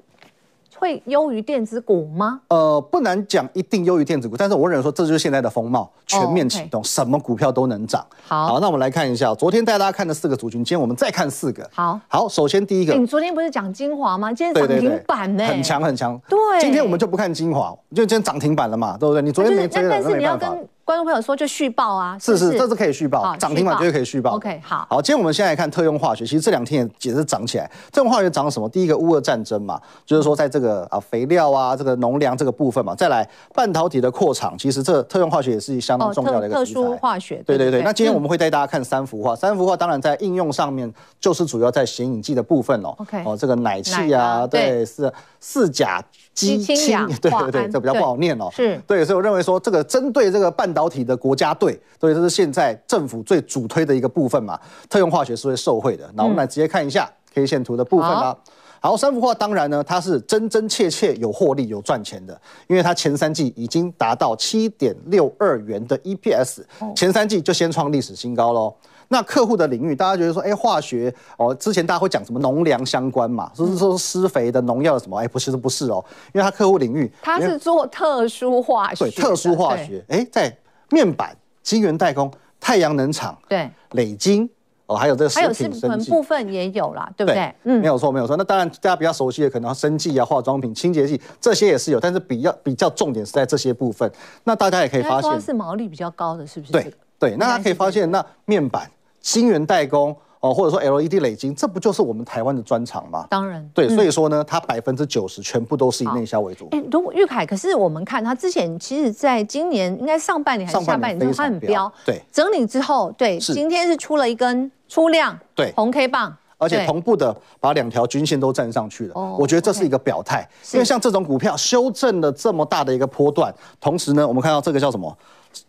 会优于电子股吗？呃，不难讲一定优于电子股，但是我认为说这就是现在的风貌，全面启动，oh. 什么股票都能涨。好，好，那我们来看一下，昨天带大家看的四个族群，今天我们再看四个。好，好，首先第一个，你昨天不是讲精华吗？今天涨停板呢，很强很强。对，今天我们就不看精华，就今天涨停板了嘛，对不对？你昨天没追，但是你要跟。观众朋友说就续报啊，是是，这是可以续报，涨停板绝对可以续报。OK，好，好，今天我们先来看特用化学，其实这两天也也是涨起来。特用化学涨什么？第一个乌俄战争嘛，就是说在这个啊肥料啊这个农粮这个部分嘛，再来半导体的扩厂，其实这特用化学也是相当重要的一个题材。特殊化学，对对对。那今天我们会带大家看三氟化，三幅画当然在应用上面就是主要在显影剂的部分哦。OK，哦这个奶气啊，对是四甲基氢，对对对，这比较不好念哦。是对，所以我认为说这个针对这个半导体的国家。对，所以这是现在政府最主推的一个部分嘛，特用化学是会受惠的。那我们来直接看一下 K 线图的部分啦。好，三幅画当然呢，它是真真切切有获利、有赚钱的，因为它前三季已经达到七点六二元的 EPS，前三季就先创历史新高喽。那客户的领域，大家觉得说，哎，化学哦，之前大家会讲什么农粮相关嘛，就是说施肥的农药什么，哎，不是，不是哦，因为他客户领域，他是做特殊化学，对，特殊化学，哎，在面板。晶圆代工、太阳能厂、对，磊晶哦，还有这个还有食品部分也有啦，对不对？嗯，没有错，没有错。那当然，大家比较熟悉的可能生技啊、化妆品、清洁剂这些也是有，但是比较比较重点是在这些部分。那大家也可以发现，是毛利比较高的，是不是？对对，那大家可以发现，那面板、晶圆代工。哦，或者说 LED 累晶，这不就是我们台湾的专长吗？当然，对，所以说呢，它百分之九十全部都是以内销为主。哎，如果玉凯，可是我们看它之前，其实在今年应该上半年还是下半年，它很飙。对，整理之后，对，今天是出了一根出量，对，红 K 棒，而且同步的把两条均线都站上去了。哦，我觉得这是一个表态，因为像这种股票修正了这么大的一个波段，同时呢，我们看到这个叫什么？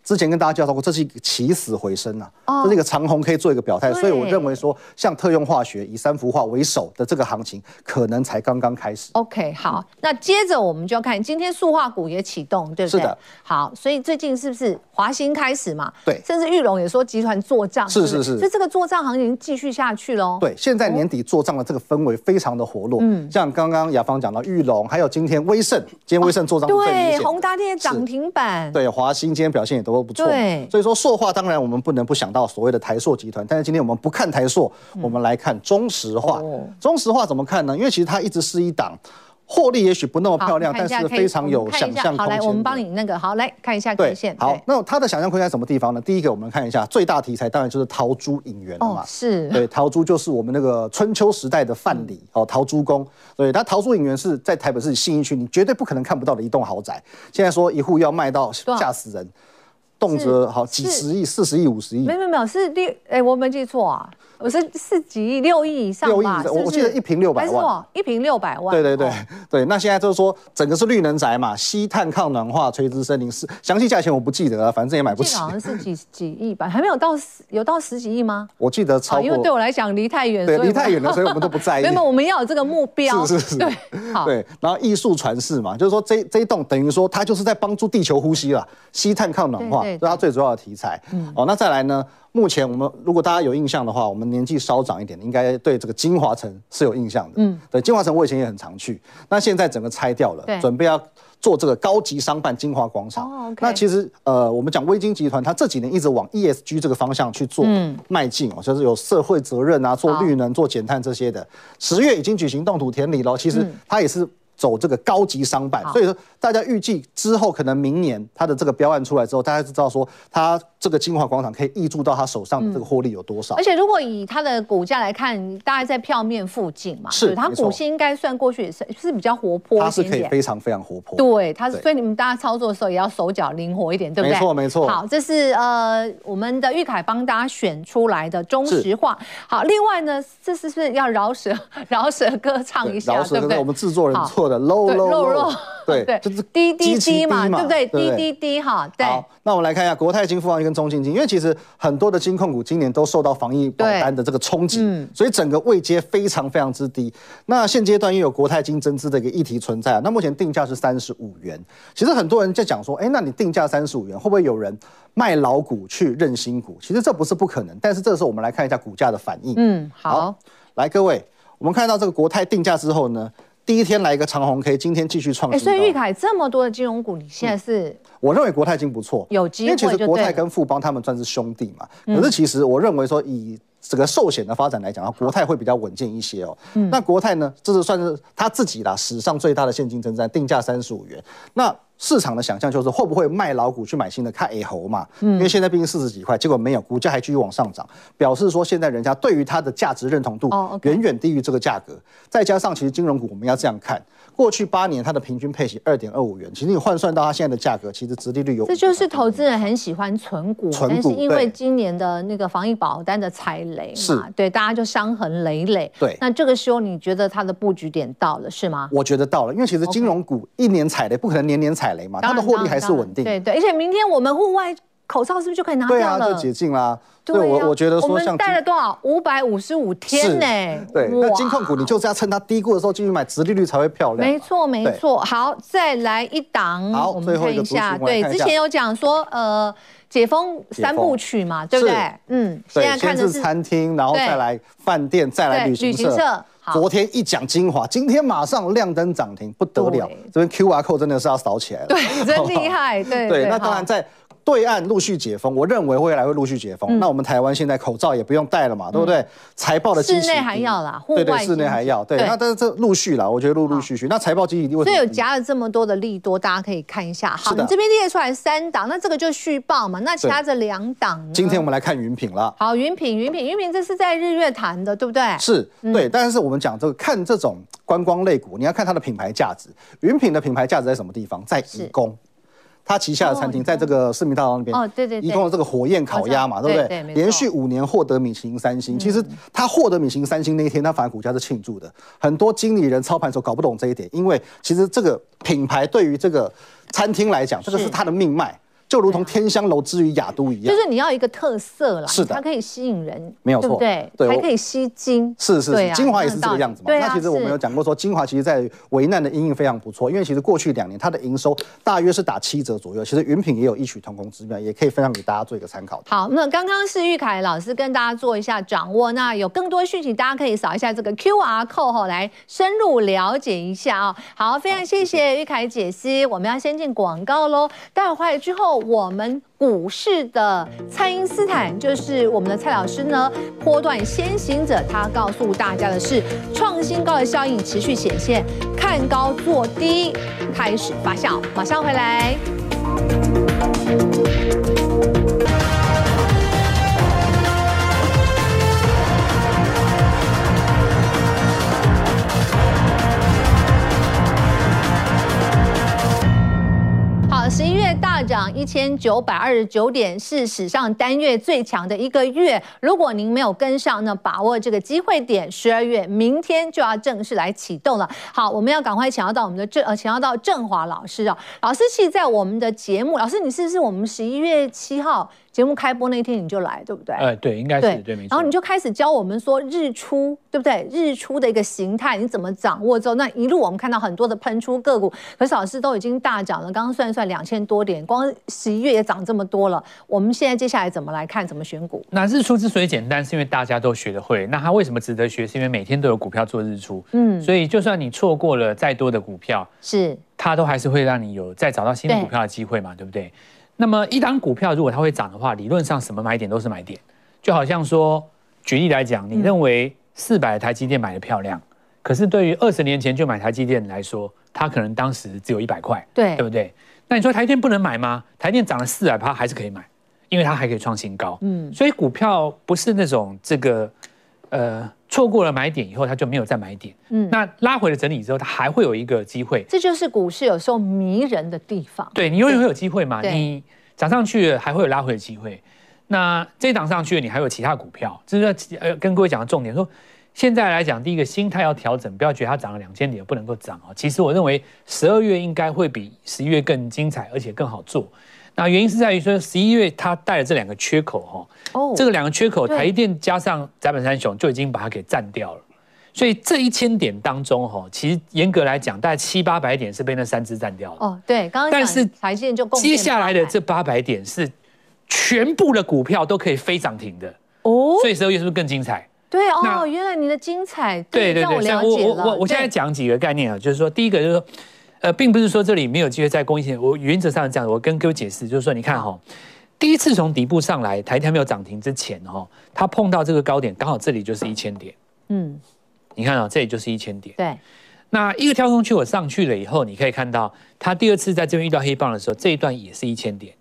之前跟大家介绍过，这是一个起死回生啊，哦、这是一个长虹可以做一个表态，所以我认为说，像特用化学以三氟化为首的这个行情，可能才刚刚开始。OK，好，嗯、那接着我们就要看今天塑化股也启动，对不对？是的。好，所以最近是不是华兴开始嘛？对。甚至玉龙也说集团做账，是是是。所以这个做账行情继续下去喽。对，现在年底做账的这个氛围非常的活络。嗯。像刚刚雅芳讲到玉龙，还有今天威盛，今天威盛做账、哦、对，宏达电涨停板。对，华兴今天表现也都不错。对。所以说塑化当然我们不能不想到所谓的台塑集团，但是今天我们不看台塑，我们来看中石化。中石化怎么看呢？因为其实它一直是一档获利也许不那么漂亮，但是非常有想象空间。好，来我们帮你那个好来看一下 K 线。好，那它的想象空间在什么地方呢？第一个我们看一下最大题材，当然就是陶朱隐园了嘛。是。对，陶朱就是我们那个春秋时代的范蠡哦，陶朱公。对，它陶朱隐园是在台北市信义区，你绝对不可能看不到的一栋豪宅。现在说一户要卖到吓死人。动辄好几十亿、四十亿、五十亿，没有没有是六哎，我没记错啊，我是四几亿、六亿以上吧？六亿，我记得一平六百万，一平六百万。对对对对，那现在就是说，整个是绿能宅嘛，吸碳抗暖化、垂直森林，是详细价钱我不记得了，反正也买不起。好像是几几亿吧，还没有到十，有到十几亿吗？我记得超过，因为对我来讲离太远，对，离太远了，所以我们都不在意。没有，我们要有这个目标。是是是，对，好对。然后艺术传世嘛，就是说这这一栋等于说它就是在帮助地球呼吸了，吸碳抗暖化，这是它最主要的题。题材，嗯，哦，那再来呢？目前我们如果大家有印象的话，我们年纪稍长一点，应该对这个金华城是有印象的，嗯，对，金华城我以前也很常去，那现在整个拆掉了，对，准备要做这个高级商办金华广场。哦 okay、那其实呃，我们讲微晶集团，它这几年一直往 ESG 这个方向去做迈进哦，就是有社会责任啊，做绿能、做减碳这些的。十月已经举行动土典礼了，其实它也是。走这个高级商办，所以说大家预计之后可能明年它的这个标案出来之后，大家就知道说它这个金华广场可以挹注到它手上的这个获利有多少。而且如果以它的股价来看，大概在票面附近嘛，是它股性应该算过去也是是比较活泼，它是可以非常非常活泼。对，它是所以你们大家操作的时候也要手脚灵活一点，对不对？没错没错。好，这是呃我们的玉凯帮大家选出来的中石化。好，另外呢，这是不是要饶舌 饶舌歌唱一下，对不对？我们制作人做的 low low。对对，就是滴滴滴嘛，对不对？滴滴滴哈，对。好，那我们来看一下国泰金、富邦金跟中信金，因为其实很多的金控股今年都受到防疫保单的这个冲击，所以整个位阶非常非常之低。那现阶段又有国泰金增资的一个议题存在啊，那目前定价是三十五元。其实很多人在讲说，哎，那你定价三十五元，会不会有人卖老股去认新股？其实这不是不可能，但是这个时候我们来看一下股价的反应。嗯，好，来各位，我们看到这个国泰定价之后呢？第一天来一个长红 K，今天继续创新高。所以玉凯这么多的金融股，你现在是？嗯、我认为国泰金不错，有机会。因为其实国泰跟富邦他们算是兄弟嘛。可是其实我认为说，以这个寿险的发展来讲，国泰会比较稳健一些哦。嗯、那国泰呢，这是算是他自己啦，史上最大的现金增资，定价三十五元。那市场的想象就是会不会卖老股去买新的看 A 猴嘛？嗯，因为现在毕竟四十几块，结果没有，股价还继续往上涨，表示说现在人家对于它的价值认同度远远低于这个价格。再加上其实金融股我们要这样看，过去八年它的平均配息二点二五元，其实你换算到它现在的价格，其实殖利率有。这就是投资人很喜欢存股，存股，但是因为今年的那个防疫保单的踩雷嘛，对，大家就伤痕累累。对，那这个时候你觉得它的布局点到了是吗？我觉得到了，因为其实金融股一年踩雷不可能年年踩。雷嘛，它的获利还是稳定。对对，而且明天我们户外口罩是不是就可以拿掉了？对啊，就解禁啦。对，我我觉得说像我们戴了多少？五百五十五天呢？对，那金控股你就是要趁它低估的时候进去买，殖利率才会漂亮。没错没错。好，再来一档，好，我们看一下。对，之前有讲说，呃，解封三部曲嘛，对不对？嗯，现在看的是餐厅，然后再来饭店，再来旅行社。昨天一讲精华，今天马上亮灯涨停，不得了！这边 QR code 真的是要扫起来了，对，真 厉害，对对。那当然在对岸陆续解封，我认为未来会陆续解封。那我们台湾现在口罩也不用戴了嘛，对不对？财报的室内还要啦，户外对对，室内还要。对，那但是这陆续啦，我觉得陆陆续续。那财报经济为什么？所以有夹了这么多的利多，大家可以看一下。好，你这边列出来三档，那这个就续报嘛。那其他这两档，今天我们来看云品了。好，云品，云品，云品，这是在日月潭的，对不对？是，对。但是我们讲这个看这种观光类股，你要看它的品牌价值。云品的品牌价值在什么地方？在颐宫。他旗下的餐厅在这个市民大道那边，哦，对对，对，移动的这个火焰烤鸭嘛，对不对？连续五年获得米其林三星。其实他获得米其林三星那一天，他反而股价是庆祝的。很多经理人操盘手搞不懂这一点，因为其实这个品牌对于这个餐厅来讲，这个是他的命脉。就如同天香楼之于雅都一样。就是你要一个特色啦，是的，它可以吸引人，没有错，对对，还可以吸睛。是是是，金华也是这个样子嘛。那其实我们有讲过说，金华其实在危难的因应非常不错，因为其实过去两年它的营收大约是打七折左右。其实云品也有异曲同工之妙，也可以分享给大家做一个参考。好，那刚刚是玉凯老师跟大家做一下掌握，那有更多讯息，大家可以扫一下这个 QR code 哈，来深入了解一下啊。好，非常谢谢玉凯解析。我们要先进广告喽，待会回来之后，我们股市的蔡英斯坦就是我们的蔡老师呢，波段先行者，他告诉大家的是创新高的效应持续显现，看高做低开始发酵，马上回来。十一月大涨一千九百二十九点，是史上单月最强的一个月。如果您没有跟上，那把握这个机会点，十二月明天就要正式来启动了。好，我们要赶快请邀到我们的郑呃，请邀到郑华老师啊。老师，其实在我们的节目，老师你是不是我们十一月七号？节目开播那天你就来，对不对？呃，对，应该是对，对，没错。然后你就开始教我们说日出，对不对？日出的一个形态，你怎么掌握之后，那一路我们看到很多的喷出个股，可是老师都已经大涨了。刚刚算一算两千多点，光十一月也涨这么多了。我们现在接下来怎么来看？怎么选股？那日出之所以简单，是因为大家都学得会。那它为什么值得学？是因为每天都有股票做日出。嗯，所以就算你错过了再多的股票，是它都还是会让你有再找到新的股票的机会嘛，对，对不对？那么一档股票如果它会涨的话，理论上什么买点都是买点，就好像说，举例来讲，你认为四百台积电买的漂亮，可是对于二十年前就买台积电来说，它可能当时只有一百块，对，对不对？那你说台电不能买吗？台电涨了四百趴还是可以买，因为它还可以创新高。嗯，所以股票不是那种这个，呃。错过了买点以后，它就没有再买点。嗯，那拉回了整理之后，它还会有一个机会。这就是股市有时候迷人的地方。对，你永远会有机会嘛？你涨上去了，还会有拉回的机会。那这一档上去了，你还有其他股票。这是呃，跟各位讲的重点说，现在来讲，第一个心态要调整，不要觉得它涨了两千点不能够涨啊。其实我认为十二月应该会比十一月更精彩，而且更好做。那原因是在于说，十一月它带了这两个缺口哈，哦，这个两个缺口，台积电加上宅本三雄就已经把它给占掉了，所以这一千点当中哈，其实严格来讲，大概七八百点是被那三只占掉了。哦，对，刚刚但是台积电就接下来的这八百点是全部的股票都可以飞涨停的哦，所以十二月是不是更精彩？对哦，原来你的精彩，对对对，我了解了。我我我现在讲几个概念啊，就是说，第一个就是说。呃，并不是说这里没有机会再攻一些，我原则上是这样，我跟各位解释，就是说，你看哈，第一次从底部上来，台台没有涨停之前哈，它碰到这个高点，刚好这里就是一千点，嗯，你看啊，这里就是一千点，对，那一个跳空区我上去了以后，你可以看到，它第二次在这边遇到黑棒的时候，这一段也是一千点。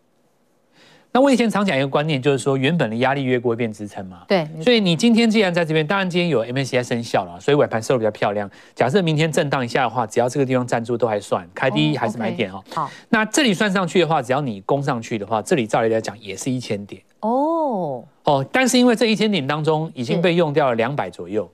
那我以前常讲一个观念，就是说原本的压力越过会变支撑嘛。对。所以你今天既然在这边，当然今天有 MSCI 生效了，所以尾盘收的比较漂亮。假设明天震荡一下的话，只要这个地方站住都还算开低还是买点哦。好。那这里算上去的话，只要你攻上去的话，这里照理来讲也是一千点。哦。哦，但是因为这一千点当中已经被用掉了两百左右。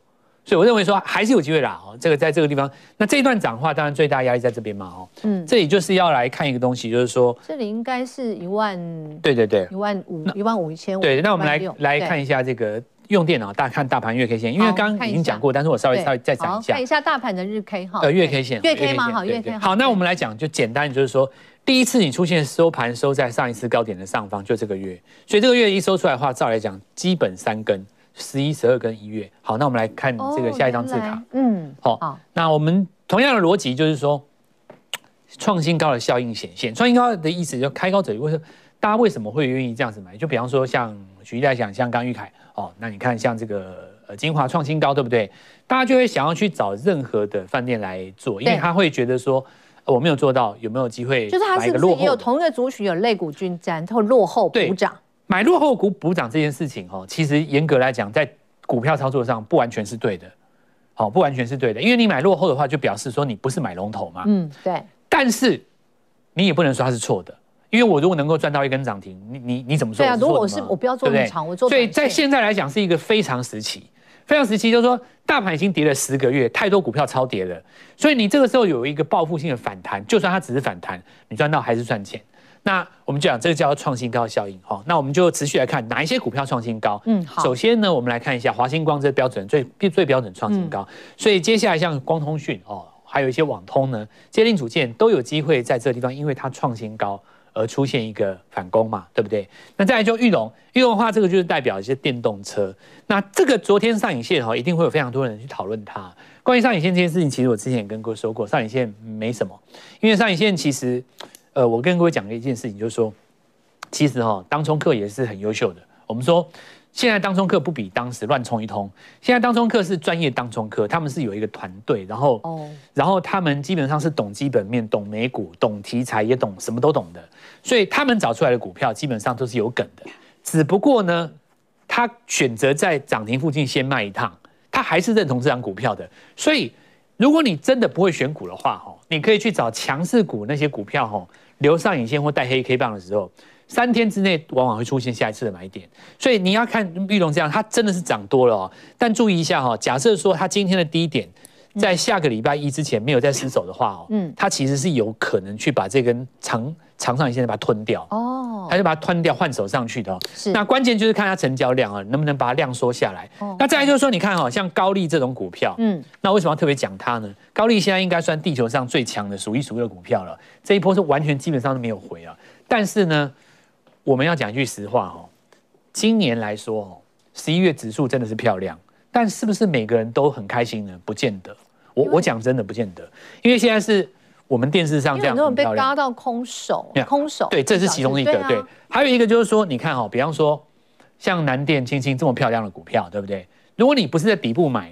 所以我认为说还是有机会啦，哦，这个在这个地方，那这一段涨的话，当然最大压力在这边嘛，哦，嗯，这里就是要来看一个东西，就是说，这里应该是一万，对对对，一万五，一万五一千五，对，那我们来来看一下这个用电脑大看大盘月 K 线，因为刚刚已经讲过，但是我稍微稍微再讲一下，看一下大盘的日 K 哈，呃，月 K 线，月 K 嘛？好，月 K 好，那我们来讲就简单，就是说第一次你出现收盘收在上一次高点的上方，就这个月，所以这个月一收出来的话，照来讲基本三根。十一、十二跟一月，好，那我们来看这个下一张字卡，嗯，好，好，那我们同样的逻辑就是说，创新高的效应显现，创新高的意思就开高走低，为什么大家为什么会愿意这样子买？就比方说像举例来讲，像刚玉凯，哦，那你看像这个呃精华创新高，对不对？大家就会想要去找任何的饭店来做，因为他会觉得说，我没有做到，有没有机会？就是他是不是也有同一个族群有肋骨均沾，然后落后补涨？买落后股补涨这件事情，哈，其实严格来讲，在股票操作上不完全是对的，好，不完全是对的，因为你买落后的话，就表示说你不是买龙头嘛，嗯，对。但是你也不能说它是错的，因为我如果能够赚到一根涨停，你你你怎么说？对啊，如果我是我不要做那么长，我做。所以在现在来讲是一个非常时期，非常时期，就是说大盘已经跌了十个月，太多股票超跌了，所以你这个时候有一个报复性的反弹，就算它只是反弹，你赚到还是赚钱。那我们就讲这个叫创新高效应哈。那我们就持续来看哪一些股票创新高。嗯，好。首先呢，我们来看一下华星光这标准最最标准创新高。嗯、所以接下来像光通讯哦，还有一些网通呢，接令组件都有机会在这个地方，因为它创新高而出现一个反攻嘛，对不对？那再来就玉龙，玉龙的话，这个就是代表一些电动车。那这个昨天上影线哈，一定会有非常多人去讨论它。关于上影线这件事情，其实我之前也跟各位说过，上影线没什么，因为上影线其实，呃，我跟各位讲的一件事情，就是说，其实哈，当冲客也是很优秀的。我们说，现在当冲客不比当时乱冲一通，现在当冲客是专业当冲客，他们是有一个团队，然后，哦然后他们基本上是懂基本面、懂美股、懂题材，也懂什么都懂的，所以他们找出来的股票基本上都是有梗的。只不过呢，他选择在涨停附近先卖一趟。他还是认同这张股票的，所以如果你真的不会选股的话，哈，你可以去找强势股那些股票，哈，留上影线或带黑 K 棒的时候，三天之内往往会出现下一次的买点。所以你要看玉龙这样，它真的是涨多了哦。但注意一下哈，假设说它今天的低点在下个礼拜一之前没有再失手的话，哦，嗯，它其实是有可能去把这根长。长上影线把它吞掉哦，还是把它吞掉换手上去的。是，那关键就是看它成交量啊，能不能把它量缩下来。哦，那再来就是说，你看哈，像高利这种股票，嗯，那为什么要特别讲它呢？高利现在应该算地球上最强的数一数二的股票了，这一波是完全基本上都没有回啊。但是呢，我们要讲一句实话哦，今年来说哦，十一月指数真的是漂亮，但是不是每个人都很开心呢？不见得。我我讲真的不见得，因为现在是。我们电视上这样很多人被嘎到空手，空手。对，这是其中一个。对，对，还有一个就是说，你看哈，比方说像南电、青青这么漂亮的股票，对不对？如果你不是在底部买，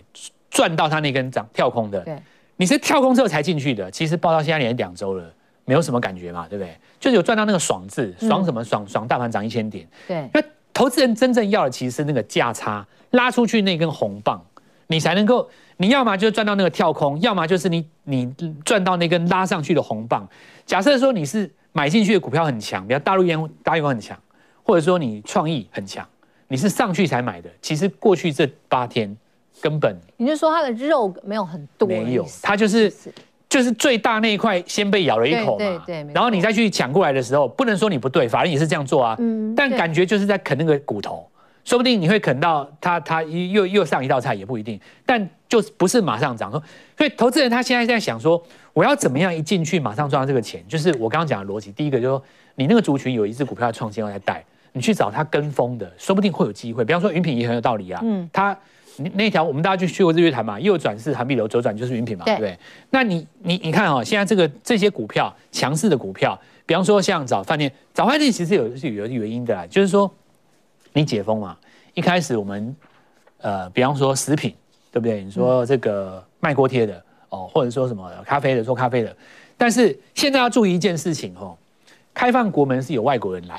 赚到它那根涨跳空的，对，你是跳空之后才进去的，其实报到现在连两周了，没有什么感觉嘛，对不对？就是有赚到那个爽字，爽什么爽？爽大盘涨一千点。对，那投资人真正要的其实是那个价差拉出去那根红棒，你才能够。你要么就是赚到那个跳空，要么就是你你赚到那根拉上去的红棒。假设说你是买进去的股票很强，比如大陆烟大陆很强，或者说你创意很强，你是上去才买的。其实过去这八天根本，你就说它的肉没有很多，没有，它就是就是最大那一块先被咬了一口嘛。对对对。然后你再去抢过来的时候，不能说你不对，法人也是这样做啊。嗯。但感觉就是在啃那个骨头。说不定你会啃到它，它又又上一道菜也不一定，但就不是马上涨。所以投资人他现在在想说，我要怎么样一进去马上赚到这个钱？就是我刚刚讲的逻辑。第一个就是说，你那个族群有一只股票创新要来带，你去找它跟风的，说不定会有机会。比方说云品也很有道理啊，嗯，它那条我们大家就去过日月潭嘛，右转是涵碧楼，左转就是云品嘛，对不对？那你你你看哦，现在这个这些股票强势的股票，比方说像早饭店，早饭店其实有是有原因的啦，就是说。你解封嘛？一开始我们，呃，比方说食品，对不对？你说这个卖锅贴的哦，或者说什么咖啡的，做咖啡的。但是现在要注意一件事情哦，开放国门是有外国人来，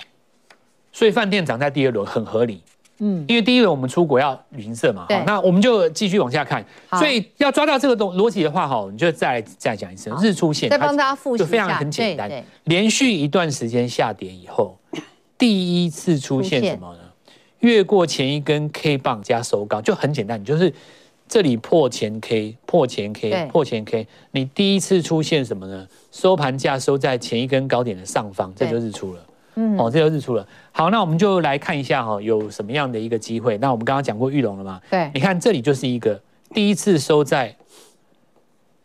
所以饭店涨在第二轮很合理。嗯，因为第一轮我们出国要旅行社嘛，好，那我们就继续往下看。所以要抓到这个东逻辑的话，哈，你就再再讲一次日出线，再帮大家复习就非常很简单。连续一段时间下跌以后，第一次出现什么呢？越过前一根 K 棒加收高就很简单，你就是这里破前 K 破前 K 破前 K，你第一次出现什么呢？收盘价收在前一根高点的上方，这就日出了。嗯，哦，这就日出了。好，那我们就来看一下哈，有什么样的一个机会？那我们刚刚讲过玉龙了嘛？对，你看这里就是一个第一次收在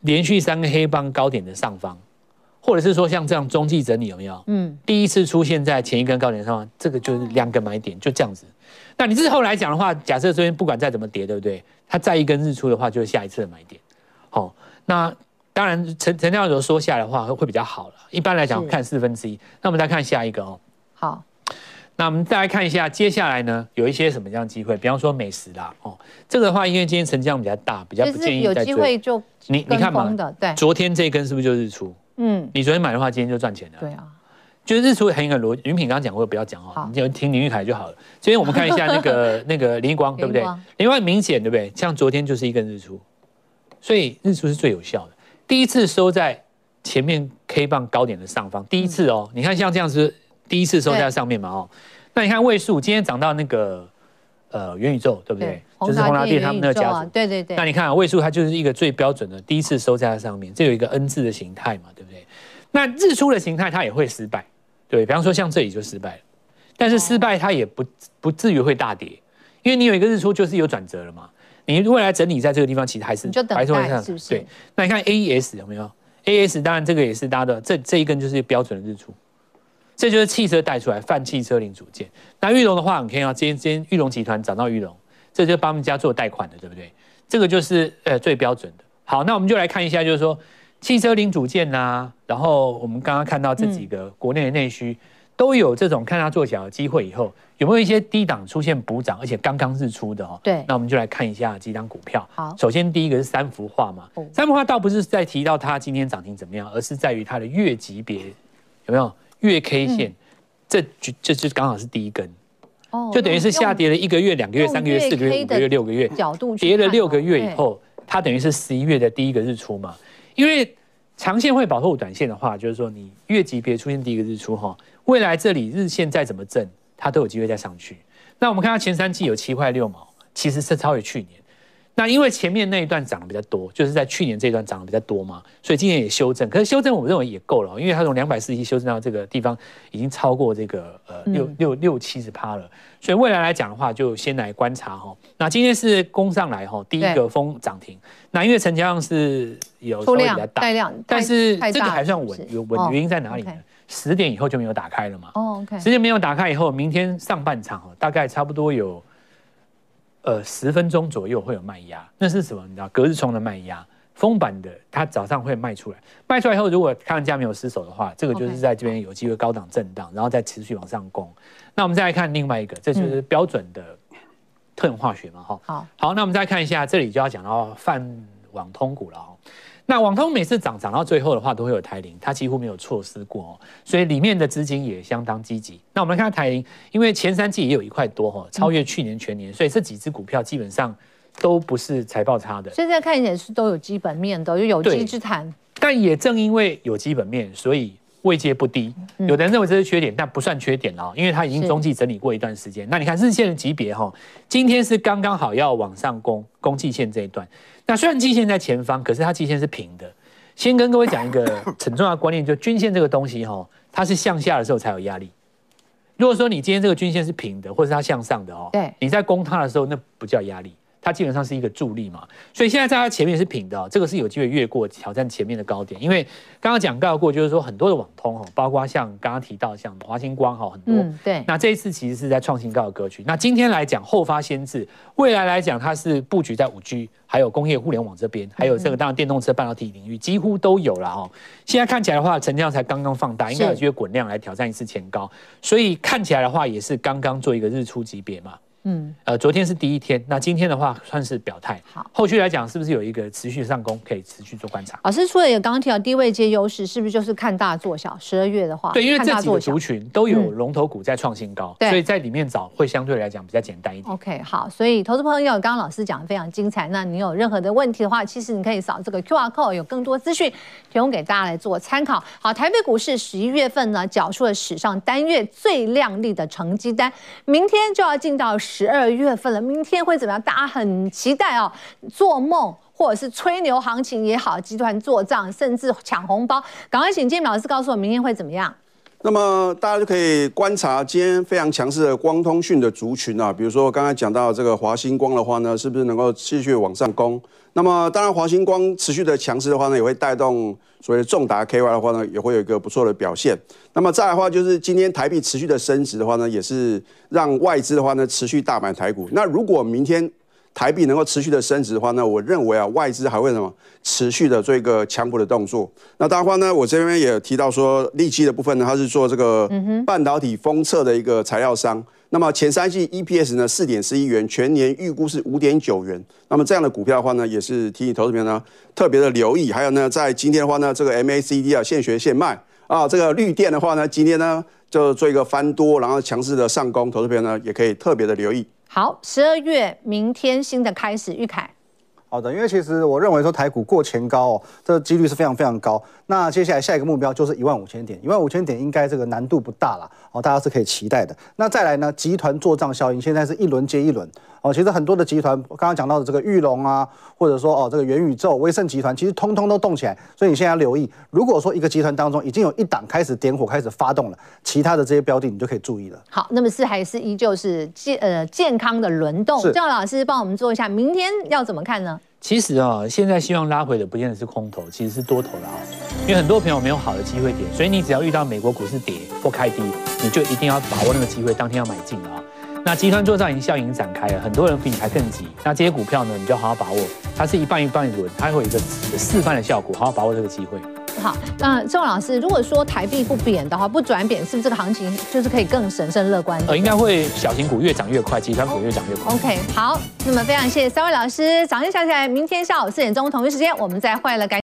连续三个黑棒高点的上方。或者是说像这样中继整理有没有？嗯，第一次出现在前一根高点上方，这个就是两个买点，就这样子。那你日后来讲的话，假设这边不管再怎么跌，对不对？它再一根日出的话，就是下一次的买点。好，那当然成成交额缩下来的话，会比较好了。一般来讲看四分之一。那我们再看下一个哦。好，那我们再来看一下接下来呢，有一些什么样的机会？比方说美食啦，哦，这个的话，因为今天成交量比较大，比较不建议。有机会就你你看嘛，对，昨天这一根是不是就日出？嗯，你昨天买的话，今天就赚钱了。对啊，就是日出很有逻辑。云品刚刚讲过，不要讲哦，你就听林玉凯就好了。今天我们看一下那个 那个林光，对不对？林光明显对不对？像昨天就是一根日出，所以日出是最有效的。第一次收在前面 K 棒高点的上方，第一次哦，你看像这样子，第一次收在上面嘛哦。那你看位数今天涨到那个呃元宇宙，对不对？就是宏达电他们那个家族，对对对。那你看啊，位数它就是一个最标准的第一次收在它上面，这有一个 N 字的形态嘛，对不对？那日出的形态它也会失败，对对，比方说像这里就失败了，但是失败它也不不至于会大跌，因为你有一个日出就是有转折了嘛。你未来整理在这个地方，其实还是还是会上，是不是？对，那你看 AES 有没有？AES 当然这个也是大家的，这这一根就是标准的日出，这就是汽车带出来泛汽车零组件。那玉龙的话，你看啊，今天今天裕隆集团涨到玉龙，这就是帮他们家做贷款的，对不对？这个就是呃最标准的。好，那我们就来看一下，就是说汽车零组件呐、啊，然后我们刚刚看到这几个国内的内需。嗯都有这种看它做小的机会，以后有没有一些低档出现补涨，而且刚刚日出的哦？对，那我们就来看一下几档股票。好，首先第一个是三幅画嘛，哦、三幅画倒不是在提到它今天涨停怎么样，而是在于它的月级别有没有？月 K 线，嗯、这就这就刚好是第一根，哦，就等于是下跌了一个月、两个月、三个月、四个月、五个月、六个月，角度跌了六个月以后，它等于是十一月的第一个日出嘛，因为。长线会保护短线的话，就是说你月级别出现第一个日出哈，未来这里日线再怎么震，它都有机会再上去。那我们看到前三季有七块六毛，其实是超越去年。那因为前面那一段涨得比较多，就是在去年这一段涨得比较多嘛，所以今年也修正。可是修正我认为也够了，因为它从两百四十一修正到这个地方，已经超过这个呃六六六七十趴了。所以未来来讲的话，就先来观察哈。那今天是攻上来哈，第一个封涨停。那因为成交量是有稍微比较大，但是这个还算稳，有稳原因在哪里呢？十点以后就没有打开了嘛。哦，OK。十点没有打开以后，明天上半场大概差不多有。呃，十分钟左右会有卖压，那是什么？你知道，隔日冲的卖压，封板的，它早上会卖出来，卖出来以后，如果看价没有失手的话，这个就是在这边有机会高档震荡，然后再持续往上攻。那我们再来看另外一个，这就是标准的特用化学嘛，哈、嗯。好，好，那我们再看一下，这里就要讲到泛网通股了。那网通每次涨涨到最后的话，都会有台铃，它几乎没有错失过哦，所以里面的资金也相当积极。那我们来看台铃，因为前三季也有一块多哈，超越去年全年，所以这几只股票基本上都不是财报差的。现在看起来是都有基本面的，有有机之谈。但也正因为有基本面，所以位阶不低。有的人认为这是缺点，但不算缺点哦，因为它已经中继整理过一段时间。那你看日线的级别哈，今天是刚刚好要往上攻攻季线这一段。那虽然季线在前方，可是它季线是平的。先跟各位讲一个 很重要的观念，就均线这个东西哈，它是向下的时候才有压力。如果说你今天这个均线是平的，或是它向上的哦，对，你在攻它的时候，那不叫压力。它基本上是一个助力嘛，所以现在在它前面是平的，这个是有机会越过挑战前面的高点。因为刚刚讲到过，就是说很多的网通哈，包括像刚刚提到像华星光哈，很多，嗯，对。那这一次其实是在创新高的格局。那今天来讲后发先至，未来来讲它是布局在五 G，还有工业互联网这边，还有这个当然电动车半导体领域几乎都有了哈。现在看起来的话，成交量才刚刚放大，应该有机会滚量来挑战一次前高，所以看起来的话也是刚刚做一个日出级别嘛。嗯，呃，昨天是第一天，那今天的话算是表态。好，后续来讲是不是有一个持续上攻，可以持续做观察？老师说的有刚刚提到低位接优势，是不是就是看大做小？十二月的话，对，因为这几个族群都有龙头股在创新高，嗯，所以在里面找会相对来讲比较简单一点。OK，好，所以投资朋友，刚刚老师讲的非常精彩。那你有任何的问题的话，其实你可以扫这个 QR code，有更多资讯提供给大家来做参考。好，台北股市十一月份呢，缴出了史上单月最亮丽的成绩单，明天就要进到十二月份了。明天会怎么样？大家很期待哦。做梦或者是吹牛行情也好，集团做账，甚至抢红包。赶快请建铭老师告诉我，明天会怎么样？那么大家就可以观察今天非常强势的光通讯的族群啊，比如说刚才讲到这个华星光的话呢，是不是能够继续往上攻？那么当然华星光持续的强势的话呢，也会带动所谓重达 KY 的话呢，也会有一个不错的表现。那么再来的话，就是今天台币持续的升值的话呢，也是让外资的话呢持续大买台股。那如果明天台币能够持续的升值的话呢，我认为啊，外资还会什么持续的做一个抢补的动作。那当然话呢，我这边也提到说，利基的部分呢，它是做这个半导体封测的一个材料商。那么前三季 EPS 呢四点十一元，全年预估是五点九元。那么这样的股票的话呢，也是提醒投资朋友呢特别的留意。还有呢，在今天的话呢，这个 MACD 啊现学现卖啊，这个绿电的话呢，今天呢就做一个翻多，然后强势的上攻，投资朋友呢也可以特别的留意。好，十二月明天新的开始，玉凯。好的，因为其实我认为说台股过前高哦，这个几率是非常非常高。那接下来下一个目标就是一万五千点，一万五千点应该这个难度不大了哦，大家是可以期待的。那再来呢，集团做账效应现在是一轮接一轮哦，其实很多的集团，刚刚讲到的这个玉龙啊，或者说哦这个元宇宙、威盛集团，其实通通都动起来。所以你现在要留意，如果说一个集团当中已经有一档开始点火、开始发动了，其他的这些标的你就可以注意了。好，那么是还是依旧是健呃健康的轮动？郑老师帮我们做一下，明天要怎么看呢？其实啊，现在希望拉回的不见得是空头，其实是多头的啊。因为很多朋友没有好的机会点，所以你只要遇到美国股市跌或开低，你就一定要把握那个机会，当天要买进了啊。那集团做账已经效应展开了，很多人比你还更急。那这些股票呢，你就好好把握，它是一半一半的轮，它会有一个示范的效果，好好把握这个机会。好，那郑老师，如果说台币不贬的话，不转贬，是不是这个行情就是可以更审慎乐观？呃，应该会小型股越涨越快，集团股越涨越快。OK，好，那么非常谢谢三位老师，掌声响起来。明天下午四点钟同一时间，我们再会了。感